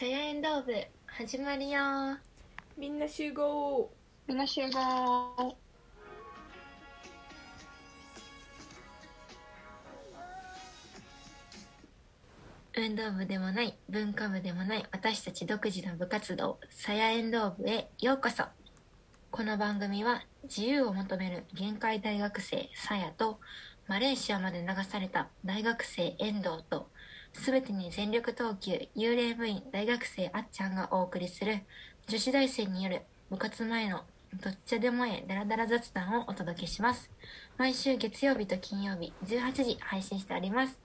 サヤエンドー部始まるよ。みんな集合。みんな集合。運動部でもない文化部でもない私たち独自の部活動サヤエンドー部へようこそ。この番組は自由を求める限界大学生サヤとマレーシアまで流された大学生遠藤と全てに全力投球幽霊部員大学生あっちゃんがお送りする女子大生による部活前のどっちでもええダラダラ雑談をお届けします。毎週月曜日と金曜日18時配信しております。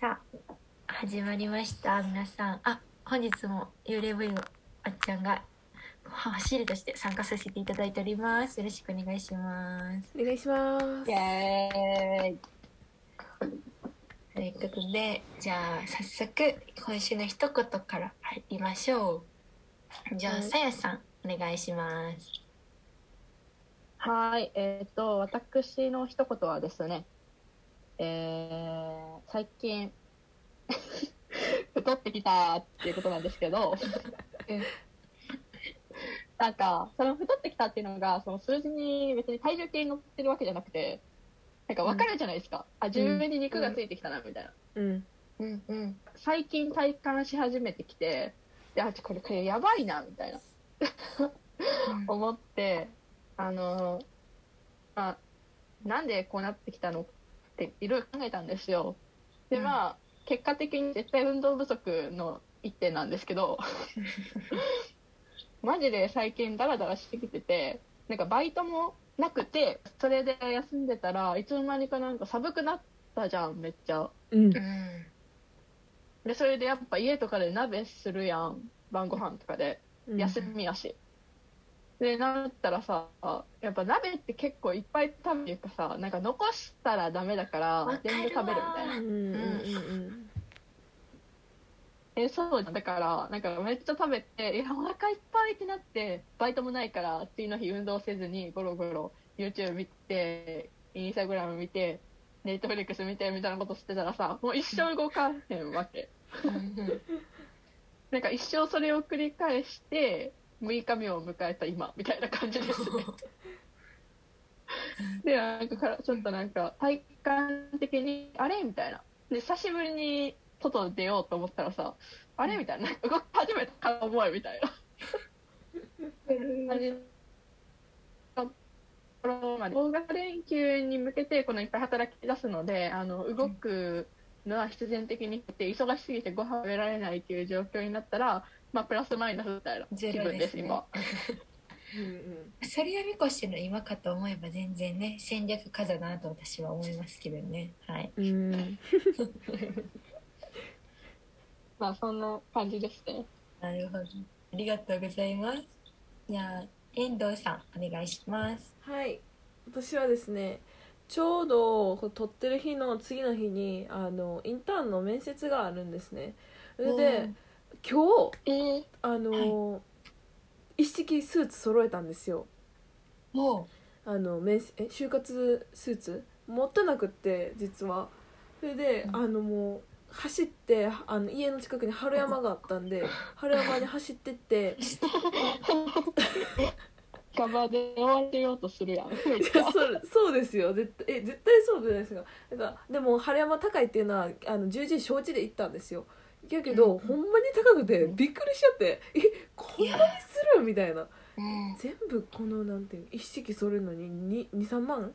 さあ始まりました。皆さんあ本日も幽霊部員のあっちゃんが走りとして参加させていただいております。よろしくお願いします。お願いします。イエーイということでじゃあ早速今週の一言から入りましょう。じゃあはいさやさんお願いします。はいえっ、と私の一言はですねえー、最近 太ってきたっていうことなんですけど うんなんかその太ってきたっていうのがその数字に別に体重計に乗ってるわけじゃなくてなんか分かるじゃないですか、あ自分に肉がついてきたなみたいな、うん。うん。うん最近体感し始めてきていやこれこれやばいなみたいな。思ってあのまあなんでこうなってきたのっていろいろ考えたんですよ。でうん。まあ結果的に絶対運動不足の一点なんですけど。マジで最近ダラダラしてきててなんかバイトもなくてそれで休んでたらいつの間にかなんか寒くなったじゃんめっちゃ。うん。うん。でそれでやっぱ家とかで鍋するやん晩ご飯とかで。うん。休みやし、でなったらさやっぱ鍋って結構いっぱい食べるかさなんか残したらダメだからる全部食べるみたいな。うんうん。うんえそうだ。からなんかめっちゃ食べていやお腹いっぱいってなってバイトもないから次の日運動せずにゴロゴロ YouTube 見てインスタグラム見てネットフリックス見てみたいなことしてたらさもう一生動かへんわけ。うんなんか一生それを繰り返して6日目を迎えた今みたいな感じですね。でなんかちょっとなんか体感的にあれ？みたいな。で久しぶりに外出ようと思ったらさあれ？みたいな。動き始めたか思えみたいな。ところまで大型連休に向けてこのいっぱい働き出すのであの動くのは必然的にって忙しすぎてご飯食べられないっていう状況になったら、まあ、プラスマイナスみたいなゼ気ロですね。分です今。うんそれを見越しての今かと思えば全然ね戦略家だなと私は思いますけどね。はい。うんうん まあそんな感じですね。なるほど。ありがとうございます。じゃあ遠藤さんお願いします。はい。私はですねちょうど撮ってる日の次の日にあのインターンの面接があるんですね。それで今日えー、あの、一式スーツ揃えたんですよ。もあの面接え就活スーツ持ってなくって実は。それで、うん。あのもう走ってあの家の近くに春山があったんで 春山に走ってって。ガバで終われようとするやん。いやそうそうですよ。絶対え絶対そうじゃないですか。なんかでも春山高いっていうのはあの重々承知で行ったんですよ。やけど、うん。ほんまに高くてびっくりしちゃって。えこんなにするみたいな。うん。全部このなんていう一式それるのに23万？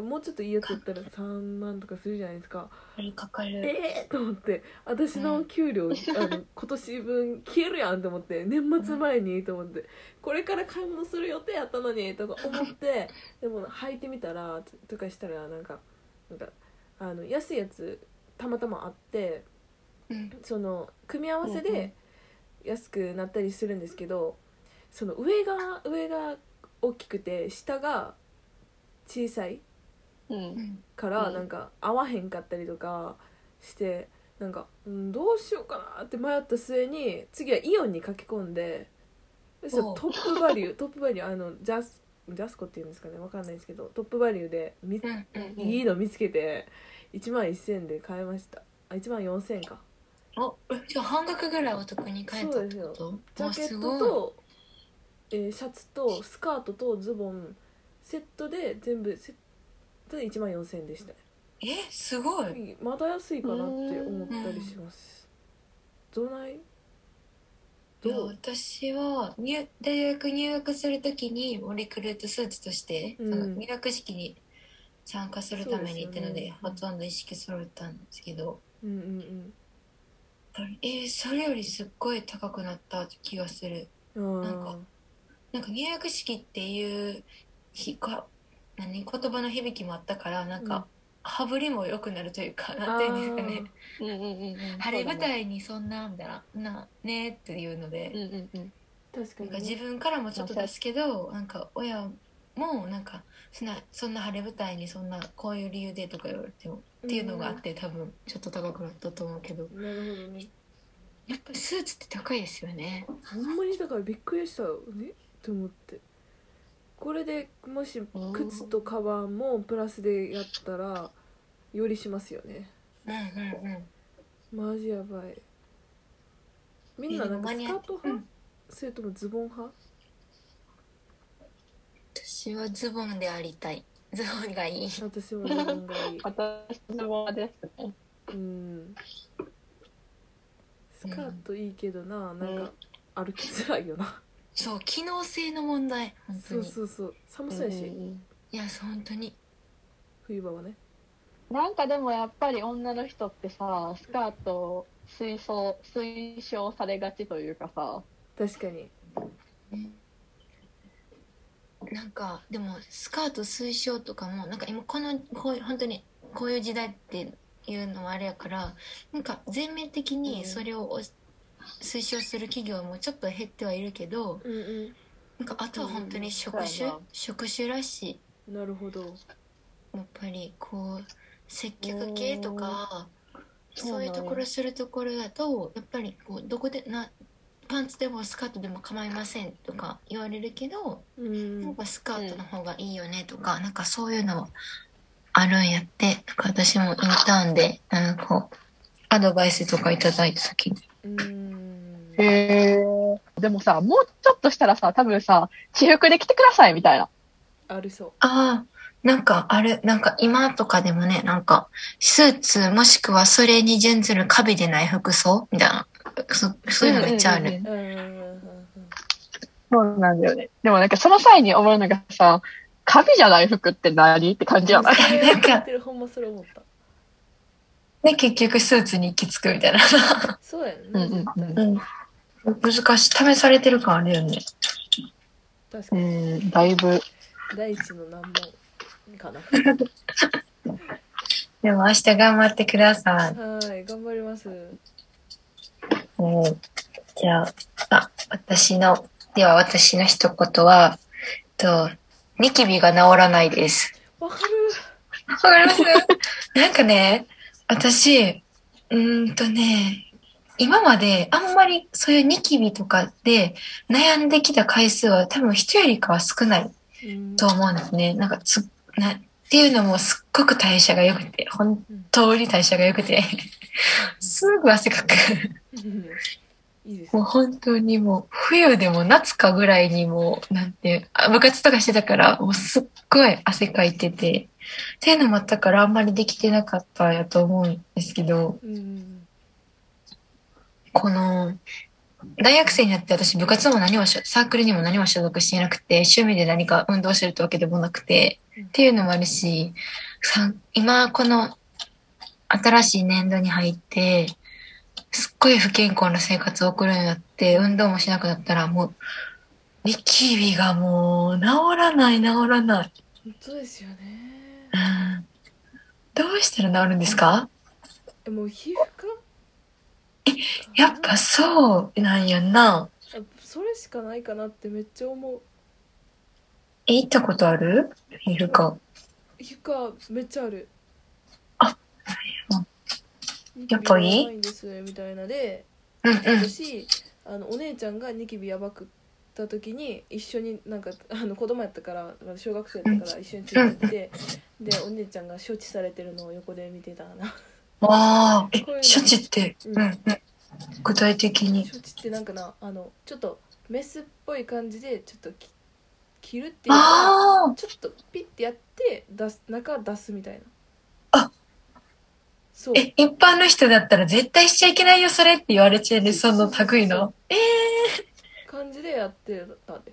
もうちょっといいやつだったら3万とかするじゃないですか。かかるええー、と思って私の給料、あの 今年分消えるやんと思って年末前にと思ってこれから買い物する予定やったのにとか思って でも履いてみたらととかしたらなんかなんかあの安いやつたまたまあってうん。その組み合わせうんうん。で安くなったりするんですけどその上が上が大きくて下が小さいうん。からうん。なんか合わへんかったりとかしてなんか、うん、どうしようかなって迷った末に次はイオンに駆け込んでそしたらおう。トップバリュー トップバリューあのジャスジャスコっていうんですかねわかんないですけどトップバリューでみうんうんいいの見つけて1万1000円で買いました。あ1万4000円か。おじゃあ半額ぐらいお得に買えたってこと？ジャケットと、えーシャツとスカートとズボンセットで全部セットで1万4000円でしたえすごい。まだ安いかなって思ったりします。どない？いや私は入大学入学するときにもうリクルートスーツとして、うん。その入学式に参加するために行ったのでね。ほとんど意識揃ったんですけど。うんうんえーそれよりすっごい高くなった気がする。うんなんかなんか入学式っていうひか何言葉の響きもあったからなんか、羽振りも良くなるというかなんていうんですかねうん。うんうんうん。晴れ舞台にそんなみたいななねっていうので、うんうんうん。確かに自分からもちょっと出すけどなんか親もなんかそんなそんな晴れ舞台にそんなこういう理由でとか言われてもっていうのがあって多分ちょっと高くなったと思うけど。なるほどね。やっぱスーツって高いですよね。ほんまにだからびっくりしたよねって思ってこれでもし靴とカバンもプラスでやったらよりしますよね。うんうんうん。マジやばい。みんななんかスカート派、うんそれともズボン派？私はズボンでありたい。ズボンがいい。私もズボンがいい。私もですね。うん。スカートいいけどな、なんか歩きづらいよな、そう機能性の問題本当そうにそうそう。寒そうやし、うん。いや本当に。冬場はね。なんかでもやっぱり女の人ってさスカートを推奨推奨されがちというかさ。確かに。なんかでもスカート推奨とかもなんか今このこういう本当にこういう時代っていうのはあれやからなんか全面的にそれをお推奨する企業もちょっと減ってはいるけどうんうなんかあとは本当に職うんそうや種な職種らしい。んなるほど。やっぱりこう接客系とかそういうところするところだとやっぱりこうどこでなパンツでもスカートでも構いませんとか言われるけどうん。なんかスカートの方がいいよねとか、なんかそういうのあるんやってなんか私もインターンでなんかアドバイスとかいただいた時に。うんへえでもさもうちょっとしたらさ多分さ私服で来てくださいみたいな。あるそう。ああなんかあるなんか今とかでもねなんかスーツもしくはそれに準ずるカビでない服装みたいな。そそういうのめっちゃある、そうなんだよね。でもなんかその際に思うのがさカビじゃない服って何って感じやな。いそれ言ってるほんまそれ思ったで結局スーツに行き着くみたいな。そうやんうんねうんうん難しい。試されてる感あるよね。う確かに。んだいぶ。第一の難問かな。でも明日頑張ってください。はい頑張ります。うん。じゃあ、あ、私の、では私の一言は、えっと、ニキビが治らないです。わかわかります？なんかね、私、うーんとね、今まであんまりそういうニキビとかで悩んできた回数は多分人よりかは少ないと思うんですね。なんかつ、な、っていうのもすっごく代謝が良くて、本当に代謝が良くて、すぐ汗かく。もう本当にもう冬でも夏かぐらいにもうなんてあ部活とかしてたからもうすっごい汗かいてて。っていうのもあったからあんまりできてなかったんやと思うんですけど。うんこの大学生になって私部活も何もしサークルにも何も所属していなくて趣味で何か運動してるってわけでもなくてうん。っていうのもあるしさ今この新しい年度に入ってすっごい不健康な生活を送るようになって運動もしなくなったらもうニキビがもう治らない治らない、本当ですよね。うん、どうしたら治るんですか？えもう皮膚科やっぱそうなんやんな。あそれしかないかなってめっちゃ思う。え行ったことある？皮膚科皮膚科めっちゃある。あやっぱいい？みたいなでうんうん。私あのお姉ちゃんがニキビやばくった時に一緒になんか あの子供やったから小学生だったから一緒についてってでお姉ちゃんが処置されてるのを横で見てたなああ、え処置って、うん。うんうん。具体的に。処置ってなんかなあのちょっとメスっぽい感じでちょっとき切るっていうかあちょっとピッてやって出す中出すみたいな。あ。そう。あ、え、一般の人だったら絶対しちゃいけないよ、それって言われちゃうね、その類の。え感じでやってたで。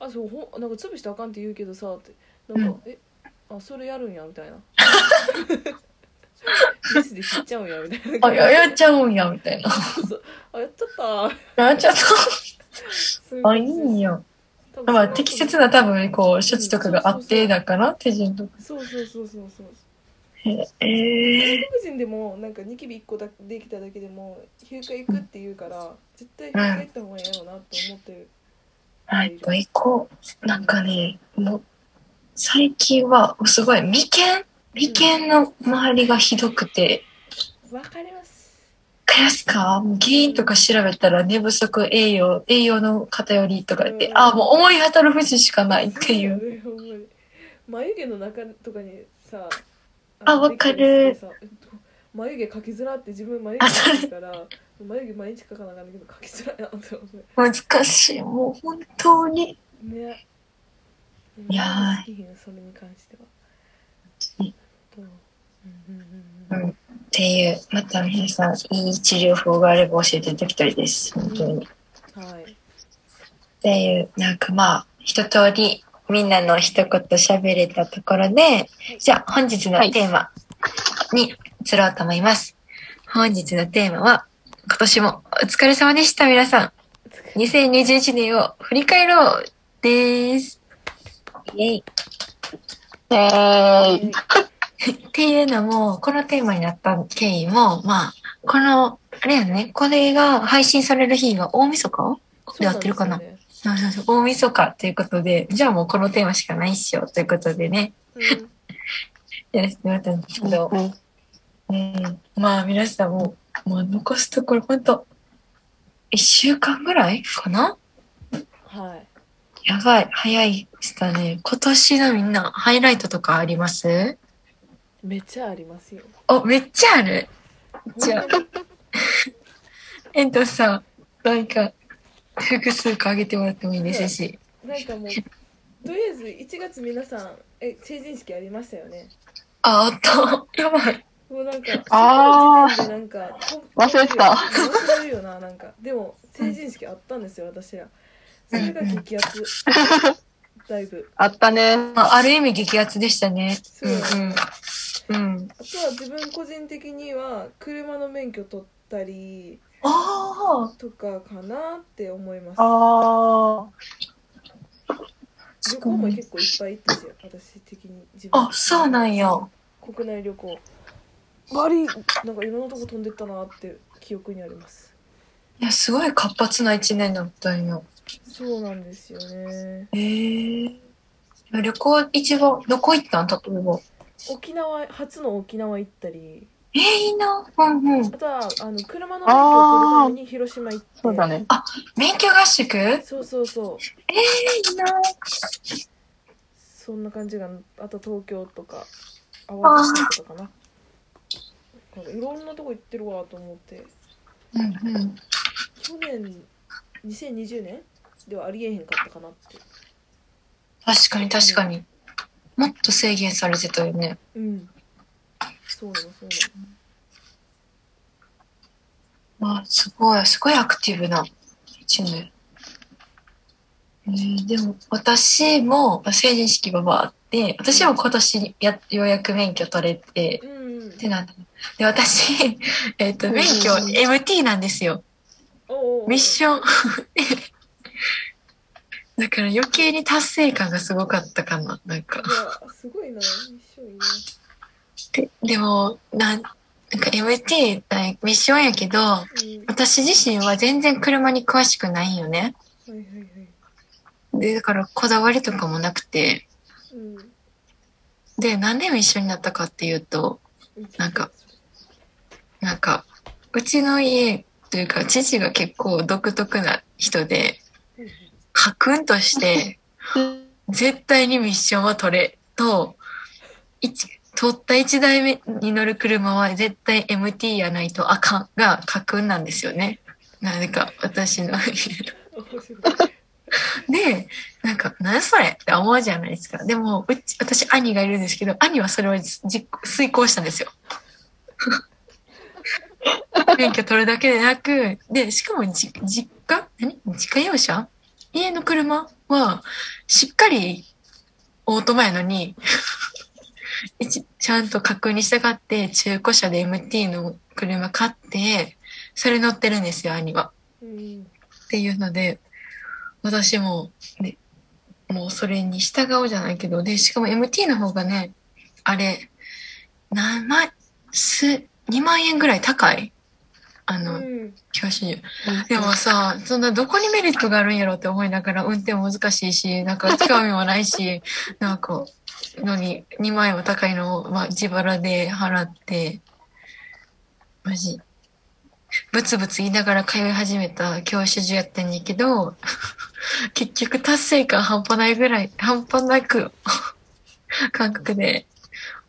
あそうほんなんか潰したらあかんって言うけどさって。なんか、えあそれやるんやみたいな メスで切っちゃうんやみたいなー、あ、ややっちゃうんや、みたいな。そうあやっちゃったやっちゃった。あ、いいんや。多分まあ、適切な多分、こう、処置とかがあってだから、手順とか。そうそうそうそうそうええ外国人でもなんかニキビ1個だできただけでも皮膚科行くって言うから絶対皮膚科行った方がいいやろうなと思ってる、ー、はい、行こう。なんかね、もう、最近は、すごい、眉間眉間の周りがひどくて、わかります。か？やすか原因とか調べたら寝不足栄養栄養の偏りとか言って、うん。あもう思い当たる節しかないっていう。眉毛の中とかにさあわかる。眉毛描きづらって自分眉あ毛描いたから眉毛毎日描かなあかんねんけど描きづらいなって思って難しい。もう本当に。ね。いやそれに関してはううんうんうんうん。っていうまた皆さんいい治療法があれば教えていただきたいです。本当に、っはい。ていうなんかまあ一通りみんなの一言喋れたところでじゃあ本日のテーマに移ろうと思います、本日のテーマは今年もお疲れ様でした皆さん。2021年を振り返ろうです。イェイ。えーい。っていうのも、このテーマになった経緯も、まあ、この、あれやね、これが配信される日が大晦日で合ってるかな。そうそうそう大晦日ということで、じゃあもうこのテーマしかないっしょということでね、うん。やらせてもらったんですけど、うん。うん、まあ皆さんも、もう残すところほんと、1週間ぐらいかな？はい。やばい、早いでしたね。今年のみんな、ハイライトとかあります？めっちゃありますよお、めっちゃある。じゃあ本当にえっとさ、なんか、複数個あげてもらってもいいですし。なんかもうとりあえず1月皆さんえ成人式ありましたよね？あ、あった。やばい。もうなんかあーその時点でなんか忘れてた忘れるよななんかでも成人式あったんですよ私らそれが激アツ だいぶあったね。まあ、ある意味激アツでしたね。そううんうん。うん。あとは自分個人的には車の免許取ったりあとかかなって思いますあ旅行も結構いっぱい行ったし私的に自分あ。あ、そうなんや。国内旅行バリなんかいろんなとこ飛んでったなって記憶にありますいや、すごい活発な一年だったんよ。そうなんですよねへえ。旅行一番、どこ行ったん？例えば。沖縄初の沖縄行ったりえー、いいな。うんうんあ。とはあの車の免許を取るために広島行ってそうだね。免許合宿？えそうそうそうー、いいな。そんな感じがあと東京とか淡路島とかかななんかいろんなとこ行ってるわと思ってうんうん。去年2020年？ではありえへんかったかなって確かに確かに。もっと制限されてたよね。うん。そうなのそうあ、すごい、すごいアクティブな一年。えー、でも私も成人式があって私も今年やようやく免許取れてうん。ってなった。で私、えっと免許うん MT なんですよ。ミッションだから余計に達成感がすごかったかななんか。いやすごいな一緒いででもなんなんか MT ミッションやけど私自身は全然車に詳しくないんよね。いはいはい。でだからこだわりとかもなくて。うん。でなんで一緒になったかっていうとなんかなんかうちの家というか父が結構独特な人でうん家訓として絶対にミッションは取れと一取った1台目に乗る車は絶対 MT やないとあかんが家訓なんですよね。なぜか私の。でなんか何それって思うじゃないですか。でもうち私兄がいるんですけど兄はそれを実遂行したんですよ。免許取るだけでなくでしかもじ実家？何？自家用車？家の車はしっかりオートマやのに ちゃんと確認したがって中古車で MT の車買ってそれ乗ってるんですよ兄は。うんっていうので私も、ね、もうそれに従おうじゃないけどでしかも MT の方がねあれ何万す2万円ぐらい高いあの、うん。教習所でもさそんなどこにメリットがあるんやろって思いながら運転も難しいしなんか興味もないし なんかのに2万円も高いのを、まあ、自腹で払ってマジ。ブツブツ言いながら通い始めた教習所やったんやけど 結局達成感半端ないぐらい半端なく 感覚で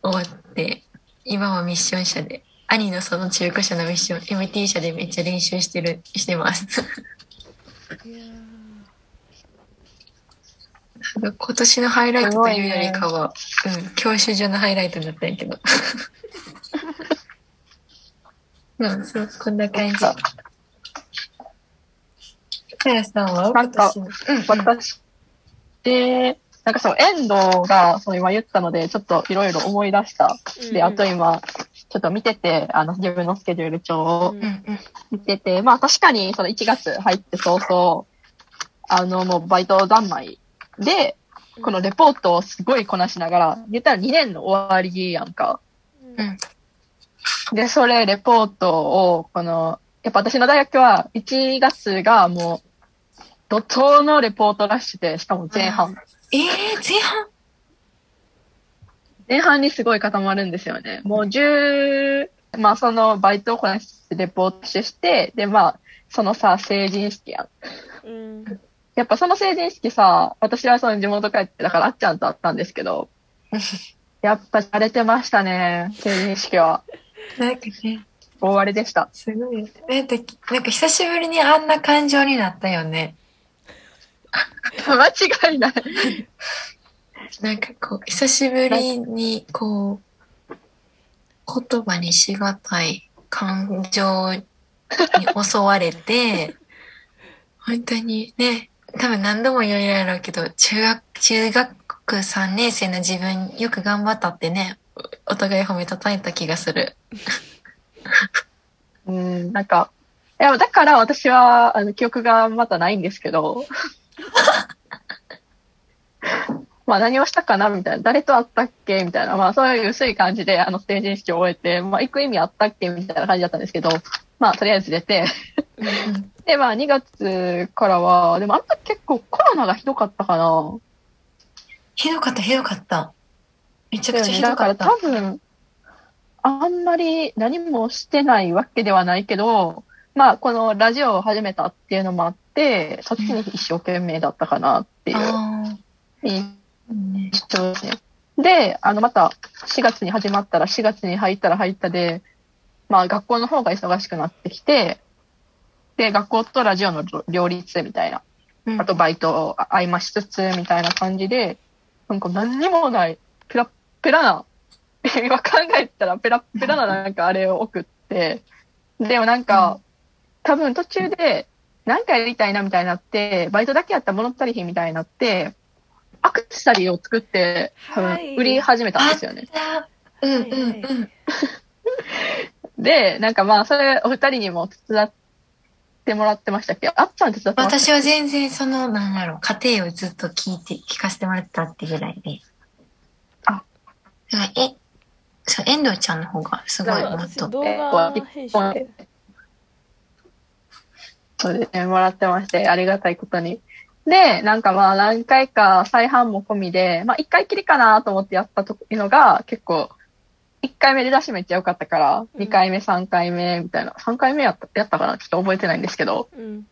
終わって今はミッション車で兄のその中古車のミッション MT 車でめっちゃ練習してるしてます。今年のハイライトというよりかは、うん、教習所のハイライトだったんやけど。うんそうこんな感じ。か。やさんは？なんかうん私で、なんかその遠藤がその今言ったので、ちょっといろいろ思い出した。ーで、あと今、ちょっと見てて、あの、自分のスケジュール帳をうんうんうん見てて、まあ確かにその1月入って早々、あの、もうバイト三昧で、このレポートをすごいこなしながら、言ったら2年の終わりやんか。うんで、それ、レポートを、この、やっぱ私の大学は1月がもう、怒涛のレポートラッシュで、しかも前半。えー、前半？前半にすごい固まるんですよね。もう10、まあそのバイトをこなしてレポートして、でまあ、そのさ、成人式やん。うんやっぱその成人式さ、私はその地元帰って、だからあっちゃんと会ったんですけど、やっぱ荒れてましたね、成人式は。なんかね大荒れでした。すごいなんかなんか久しぶりにあんな感情になったよね 間違いない。なんかこう久しぶりにこう言葉にしがたい感情に襲われて 本当にね多分何度も言うやろうけど中学中学3年生の自分よく頑張ったってねお互い褒めたたえた気がする。うん、なんか、いや、だから私は、あの、記憶がまだないんですけど、まあ何をしたかなみたいな、誰と会ったっけみたいな、まあそういう薄い感じで、あの、成人式を終えて、まあ行く意味あったっけみたいな感じだったんですけど、まあとりあえず出て、で、まあ2月からは、でもあんた結構コロナがひどかったかな。ひどかったひどかった。めちゃくちゃひだからどかった。多分、あんまり何もしてないわけではないけど、まあこのラジオを始めたっていうのもあって、そっちに一生懸命だったかなっていうあ印あ、ね、象であのまた4月に始まったら4月に入ったら入ったで、まあ学校の方が忙しくなってきて、で、学校とラジオの両立みたいな。うんあとバイトを合間しつつみたいな感じで、なんか何にもない、ペラッペラな、今考えたらペラッペラななんかあれを送って、でもなんか、多分途中で何かやりたいなみたいになって、バイトだけやったら物足りひんみたいになって、アクセサリーを作って、多分はい売り始めたんですよね。うんうんうん。で、なんかまあ、それお二人にも手伝ってもらってましたっけ？あっちゃん手伝って私は全然そのなんだろう家庭をずっと聞いて聞かせてもらってたってぐらいで。あ。えそう遠藤ちゃんの方がすごいもっと。私動画編集で。そうですね、もらってまして、ありがたいことに。で、なんかまあ何回か再販も込みで、まあ1回きりかなと思ってやったというのが結構、1回目で出しめっちゃ良かったから、うん。2回目、3回目みたいな、3回目やったやったかな？ちょっと覚えてないんですけど、うん。っ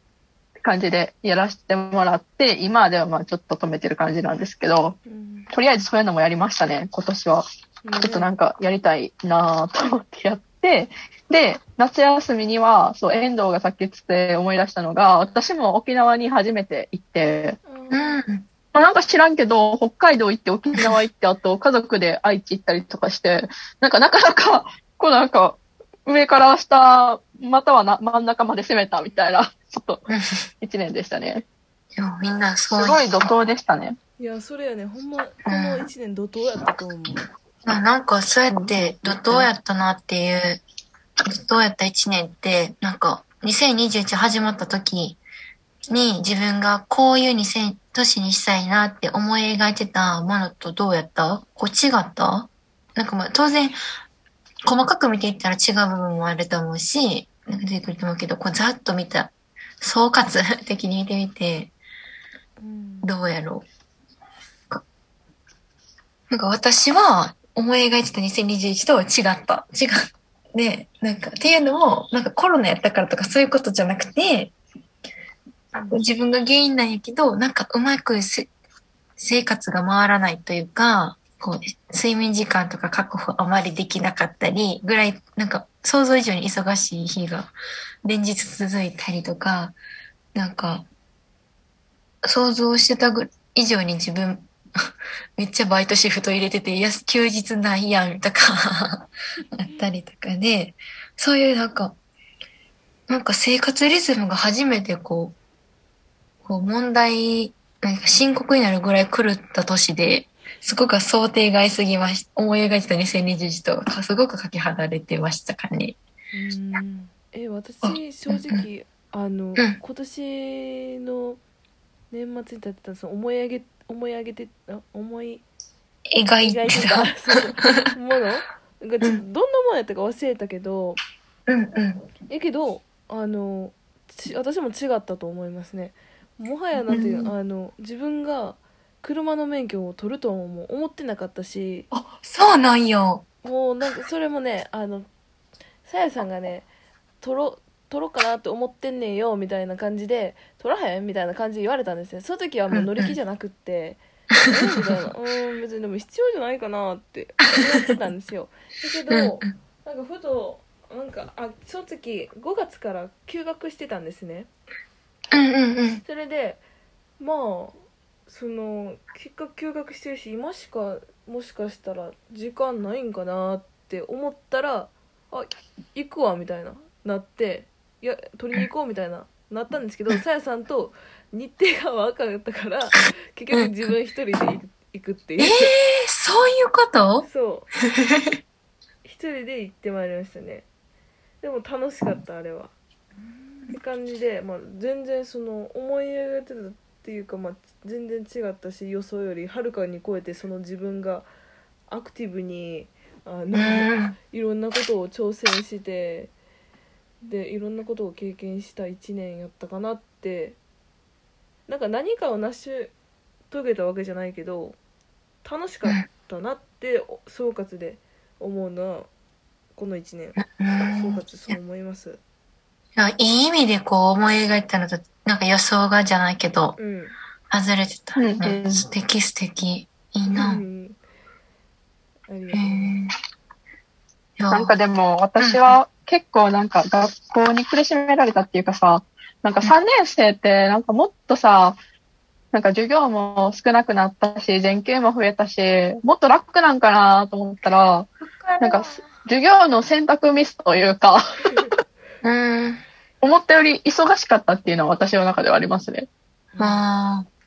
て感じでやらせてもらって、今ではまあちょっと止めてる感じなんですけど、うん。とりあえずそういうのもやりましたね、今年は。ちょっとなんかやりたいなぁと思ってやって、で、夏休みには、そう、遠藤がさっき言ってて思い出したのが、私も沖縄に初めて行って、うん。まあ、なんか知らんけど、北海道行って沖縄行って、あと 家族で愛知行ったりとかして、なんかなかなか、こうなんか、上から下、またはな真ん中まで攻めたみたいな、ちょっと一年でしたね。いや、みんなすそう。ごい怒涛でしたね。いやそれやねほんまこの1年怒涛やったと思うまあなんかそうやって怒涛やったなっていう怒涛やった1年ってなんか2021始まった時に自分がこういう2000年にしたいなって思い描いてたものとどうやった？こう違った？なんかまあ当然細かく見ていったら違う部分もあると思うしなんか出てくると思うけどこうざっと見た総括的に見てみてうんどうやろう？かなんか私は思い描いてた2021とは違った。違う。で、なんかっていうのも、なんかコロナやったからとかそういうことじゃなくて、自分が原因なんやけど、なんかうまくせ生活が回らないというか、こう、睡眠時間とか確保あまりできなかったり、ぐらい、なんか想像以上に忙しい日が連日続いたりとか、なんか、想像してたぐ以上に自分 めっちゃバイトシフト入れてていや休日ないやんとか あったりとかでそういうなんかなんか生活リズムが初めてこうこう問題なんか深刻になるぐらい狂った年でそこが想定外すぎまし思い描いてた2021とかすごくかけ離れてましたかね。うん。え私正直あのん。今年の年末に立ってたその思い上げ思い上げてあ思い描いてた。たそうものがちょっとどんなものやったか忘れたけどうんうん。やけどあのち私も違ったと思いますねもはやなんていう、うんあの自分が車の免許を取るとはもう思ってなかったしあそうなんよ。もうなんかそれもねあのさやさんがね取ろ取ろうかなって思ってんねんよみたいな感じで取らへんみたいな感じで言われたんですね。その時はもう乗り気じゃなくって「えみたいな「うん別にでも必要じゃないかな」って思ってたんですよ。だけうんどなんかふとなんかあその時5月から休学してたんですね。それでまあその結果休学してるし今しかもしかしたら時間ないんかなって思ったらあ行くわみたいななっていや取りに行こうみたいななったんですけど さやさんと日程が分かったから結局自分一人で行くっていう。えー、そういうこと？そう。一人で行ってまいりましたね。でも楽しかったあれは。って感じで、まあ、全然その思い描いてたっていうか、まあ、全然違ったし予想よりはるかに超えてその自分がアクティブにあのうん。いろんなことを挑戦してでいろんなことを経験した1年やったかなって。なんか何かを成し遂げたわけじゃないけど楽しかったなってお総括で思うのはこの1年。総うん括そう思います。いやいい意味でこう思い描いたのと、なんか予想がじゃないけど、うん。外れてたね。うんうん。素敵素敵。いいうな。ん。ありがへとう。ー。いやなんかでも私は結構なんか学校に苦しめられたっていうかさ、なんか3年生ってなんかもっとさ、なんか授業も少なくなったし、全休も増えたし、もっと楽なんかなと思ったら、なんか授業の選択ミスというか、うん。思ったより忙しかったっていうのは私の中ではありますね。もう、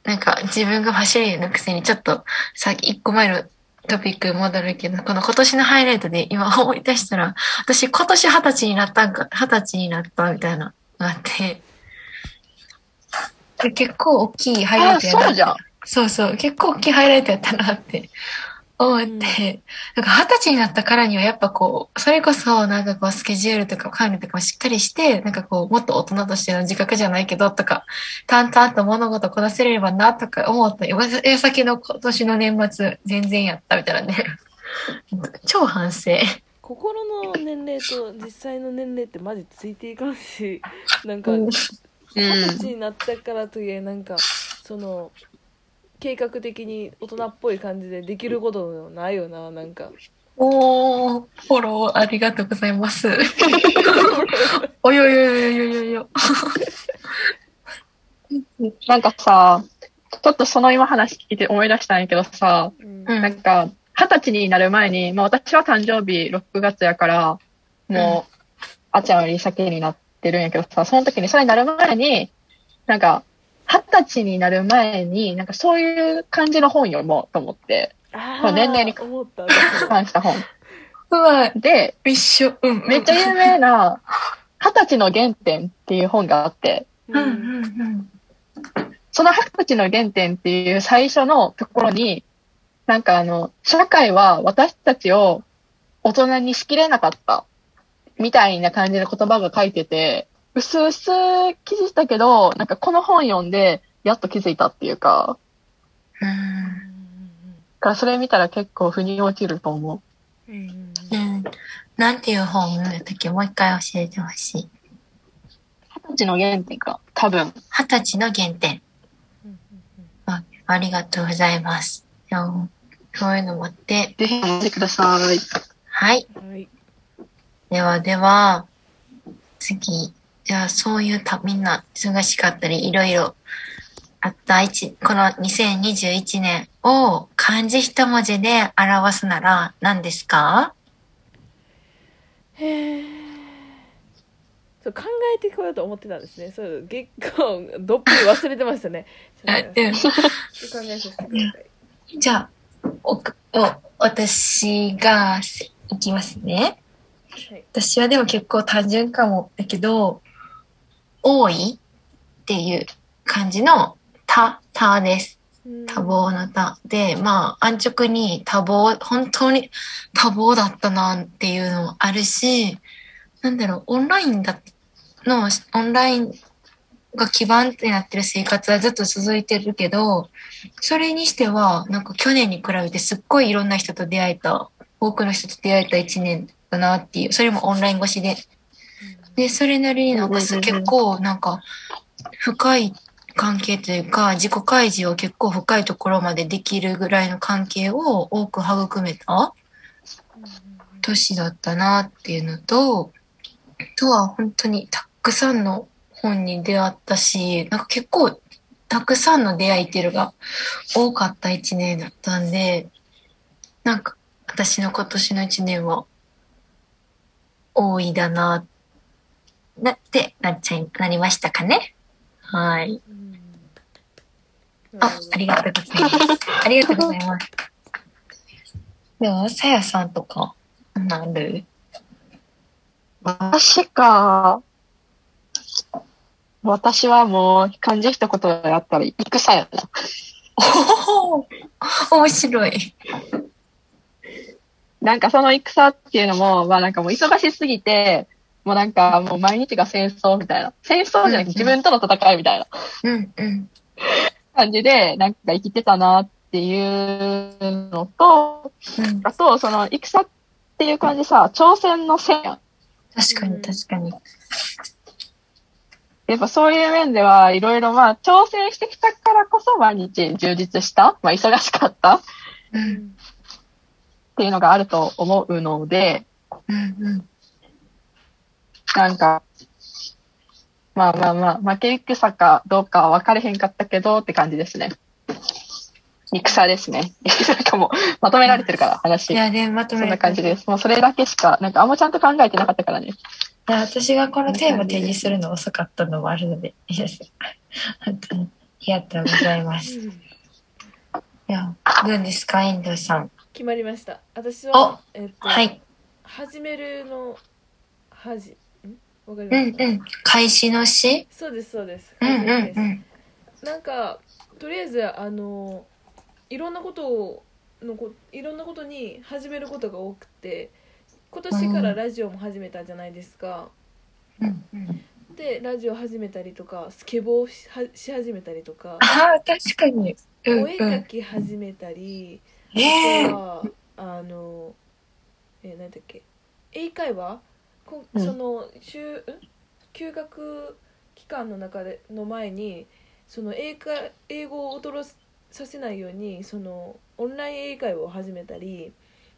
なんか自分が走りのくせにちょっとさっき一個前のトピック戻るけど、この今年のハイライトで今思い出したら、私今年二十歳になったんか、二十歳になったみたいなのがあって、で結構大きいハイライトやなそうじゃん。そうそう、結構大きいハイライトやったなって思って、うんなんか二十歳になったからにはやっぱこう、それこそなんかこうスケジュールとか管理とかもしっかりして、なんかこう、もっと大人としての自覚じゃないけどとか、淡々と物事こなせればなとか思ったよ。矢先の今年の年末全然やったみたいなね。超反省。心の年齢と実際の年齢ってマジついていかんしなんかうん二十歳になったからといえなんかその計画的に大人っぽい感じでできることないよななんかおー、フォローありがとうございます。およよよよよよ。なんかさ、ちょっとその今話聞いて思い出したんやけどさ、うんうんなんか、二十歳になる前に、まあ私は誕生日6月やから、もう、あっちゃんより先になってるんやけどさ、その時に、それになる前に、なんか、二十歳になる前に、なんかそういう感じの本読もうと思って、あまあ年齢に関した本。うわ、で、一緒。うん。めっちゃ有名な、二十歳の原点っていう本があって、うんうんうん。その二十歳の原点っていう最初のところに、なんかあの、社会は私たちを大人にしきれなかった、みたいな感じの言葉が書いてて、うすうす気づいたけど、なんかこの本読んで、やっと気づいたっていうか、うんだからそれ見たら結構腑に落ちると思う。うんうんうんうん。なんていう本の時もう一回教えてほしい。二十歳の原点か、多分。二十歳の原点。うんあありがとうございます。そういうのもあって。ぜひ読んでください。はいではでは、次。じゃあそういうた、みんな忙しかったり、いろいろあった。一、この2021年を漢字一文字で表すなら何ですか？へえそう考えてこようと思ってたんですね。そう結構どっぷり忘れてましたね。考えさせてください。じゃあ、お、お、私がいきますね。はい。私はでも結構単純かも。だけど、多いっていう感じの多、多です。多忙の多。で、まあ、安直に多忙、本当に 多忙だったなっていうのもあるし、なんだろう、オンラインだ、の、オンラインが基盤ってなってる生活はずっと続いてるけど、それにしては、なんか去年に比べてすっごいいろんな人と出会えた、多くの人と出会えた一年だなっていう、それもオンライン越しで。で、それなりになんかすうんうん。うんうん結構なんか深い関係というか、自己開示を結構深いところまでできるぐらいの関係を多く育めた年だったなっていうのと、あとは本当にたくさんの本に出会ったし、なんか結構たくさんの出会いっていうのが多かった一年だったんで、なんか私の今年の一年は多いだな、なってなっちゃい、なりましたかね？はい。うんあ、ありがとうございます。ありがとうございます。では、さやさんとか、なる私か。私はもう漢字一言やったら戦やな。おお面白い。なんかその戦っていうのも、まあなんかもう忙しすぎて、もうなんかもう毎日が戦争みたいな。戦争じゃなくて自分との戦いみたいなうんうん。感じで、なんか生きてたなっていうのと、うん、あとその戦っていう感じさ、挑戦の戦やん。確かに確かに。やっぱそういう面ではいろいろまあ挑戦してきたからこそ毎日充実した、まあ忙しかったっうんていうのがあると思うので、うんうん。なんか、まあまあまあ、負け戦かどうかは分かれへんかったけどって感じですね。戦ですね。なんかもう、まとめられてるから、話。いや、で、まとめそんな感じです。もうそれだけしか、なんかあんまちゃんと考えてなかったからね。いや私がこのテーマ提示するの遅かったのもあるので、いや本当にありがとうございます。いや、どうですか、遠藤さん。決まりました私はえっとはい。始めるのはじんわかりうますか、んうん。開始の詩そうですそうですうんうんうん。なんかとりあえずあのいろんなことをのこいろんなことに始めることが多くて今年からラジオも始めたじゃないですか、うんうん。でラジオ始めたりとかスケボーしはし始めたりとかああ、確かに。うんお絵うん。描き始めたり、ええあとはあのえ何だっけ英会話こうん。その週ん？休学期間の中での前にその英会英語を踊らすさせないようにそのオンライン英会話を始めたり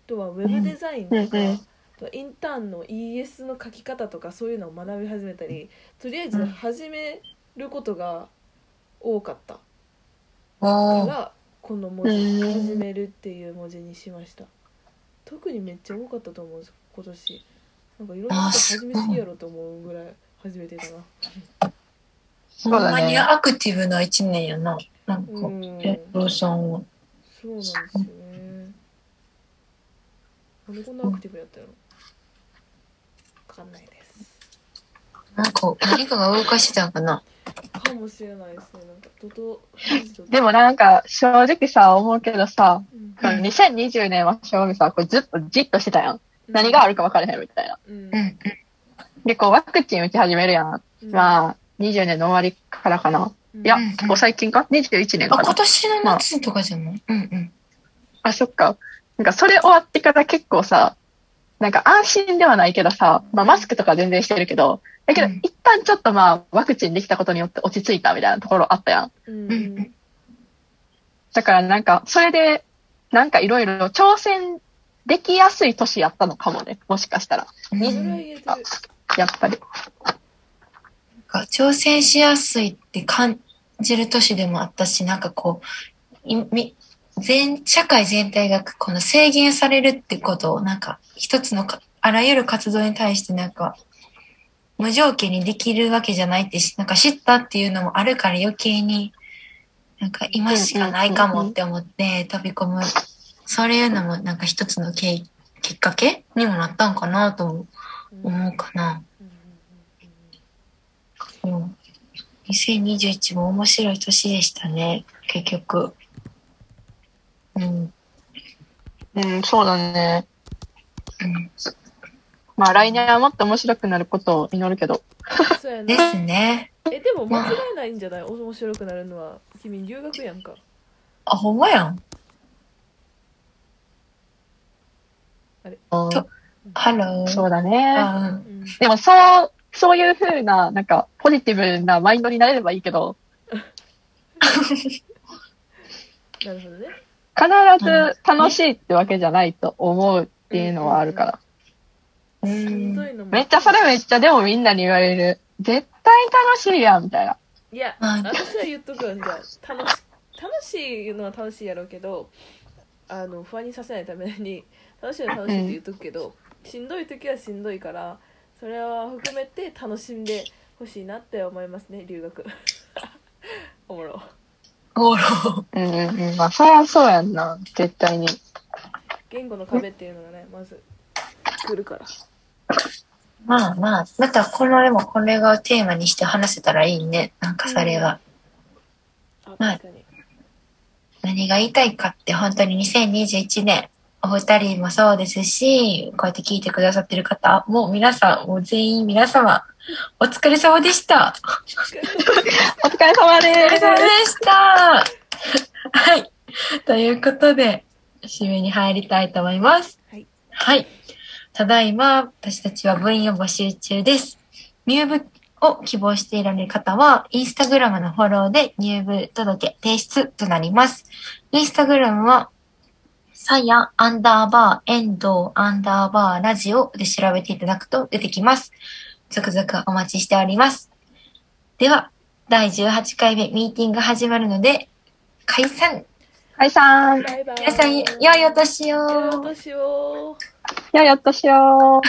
あとはウェブデザインとか、うんうん。あとはインターンの ES の書き方とかそういうのを学び始めたりとりあえず始めることが多かった。からこの文字うん。始めるっていう文字にしました。特にめっちゃ多かったと思うんです今年なんかいろんな人始めすぎやろと思うぐらい始めてたなほんまにね。アクティブな一年やな。なんか、うんえローソンは。そうなんですよねなんでこんなアクティブやったの？わかんないですなんか、何かが動かしてたんかな。かもしれないですねなんかドド でもなんか、正直さ、思うけどさ、うんうん2020年は正味さ、これずっとじっとしてたやん。何があるか分からへんみたいな。うんうん。で、こう、ワクチン打ち始めるやん。うんまあ、20年の終わりからかな。いやうん、結構最近か ?21 年あ、かな。今年の夏とかじゃない？うんうん。あ、そっか。なんか、それ終わってから結構さ、なんか安心ではないけどさ、まあ、マスクとか全然してるけど、だけど、うん一旦ちょっとまあ、ワクチンできたことによって落ち着いたみたいなところあったやん。うんうんだからなんか、それで、なんかいろいろ挑戦できやすい年やったのかもね。もしかしたら。やっぱり。か挑戦しやすいって感じる年でもあったし、なんかこう、いみ全社会全体がこの制限されるってことを、なんか一つのかあらゆる活動に対してなんか、無条件にできるわけじゃないってし、なんか知ったっていうのもあるから余計に、なんか今しかないかもって思って飛び込む。そういうのもなんか一つのけいきっかけにもなったんかなとも思うかな。うん。2021も面白い年でしたね、結局。うん。うん、そうだね。うん、まあ来年はもっと面白くなることを祈るけど。そうやなですね。えでも間違いないんじゃない？面白くなるのは君留学やんかあ、ほんまやん。あれとハロー。そうだね。でもそう、そういう風な、なんか、ポジティブなマインドになれればいいけど、なるほどね必ず楽しいってわけじゃないと思うっていうのはあるから。めっちゃそれめっちゃでもみんなに言われる。絶対楽しいやん、みたいな。いやあ私は言っとくわじゃあ楽し楽しいのは楽しいやろうけどあの不安にさせないために楽しいのは楽しいって言っとくけど、しんどい時はしんどいからそれは含めて楽しんでほしいなって思いますね留学 おもろゴロ。うんうんうん。まあ、そりゃそうやんな。絶対に。言語の壁っていうのがねまず来るからまあまあ、またこのでもこれがテーマにして話せたらいいね。なんかそれは。あはい確かに何が言いたいかって本当に2021年お二人もそうですしこうやって聞いてくださってる方もう皆さんもう全員皆様お疲れ様でした。お疲れ様お疲れで様でした。はい。ということで締めに入りたいと思います。はい、はい、ただいま私たちは部員を募集中です。入部を希望していられる方は、インスタグラムのフォローで入部届提出となります。インスタグラムは、さやアンダーバーエンドーアンダーバーラジオで調べていただくと出てきます。続々お待ちしております。では、第18回目ミーティング始まるので、解散解散。皆さん、良いお年を良いお年をよいお年を。